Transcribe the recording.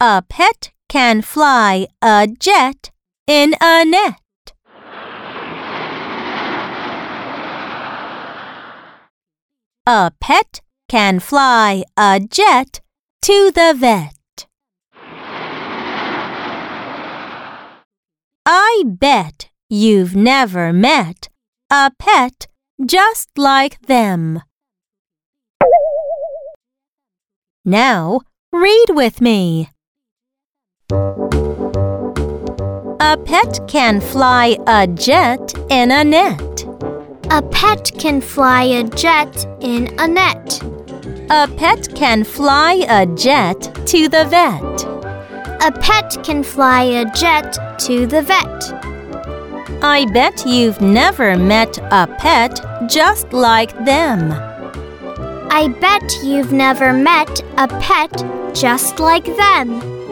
A pet can fly a jet in a net. A pet can fly a jet to the vet. I bet you've never met a pet just like them. Now, read with me. A pet can fly a jet in a net. A pet can fly a jet in a net. A pet can fly a jet to the vet. A pet can fly a jet to the vet. I bet you've never met a pet just like them. I bet you've never met a pet just like them.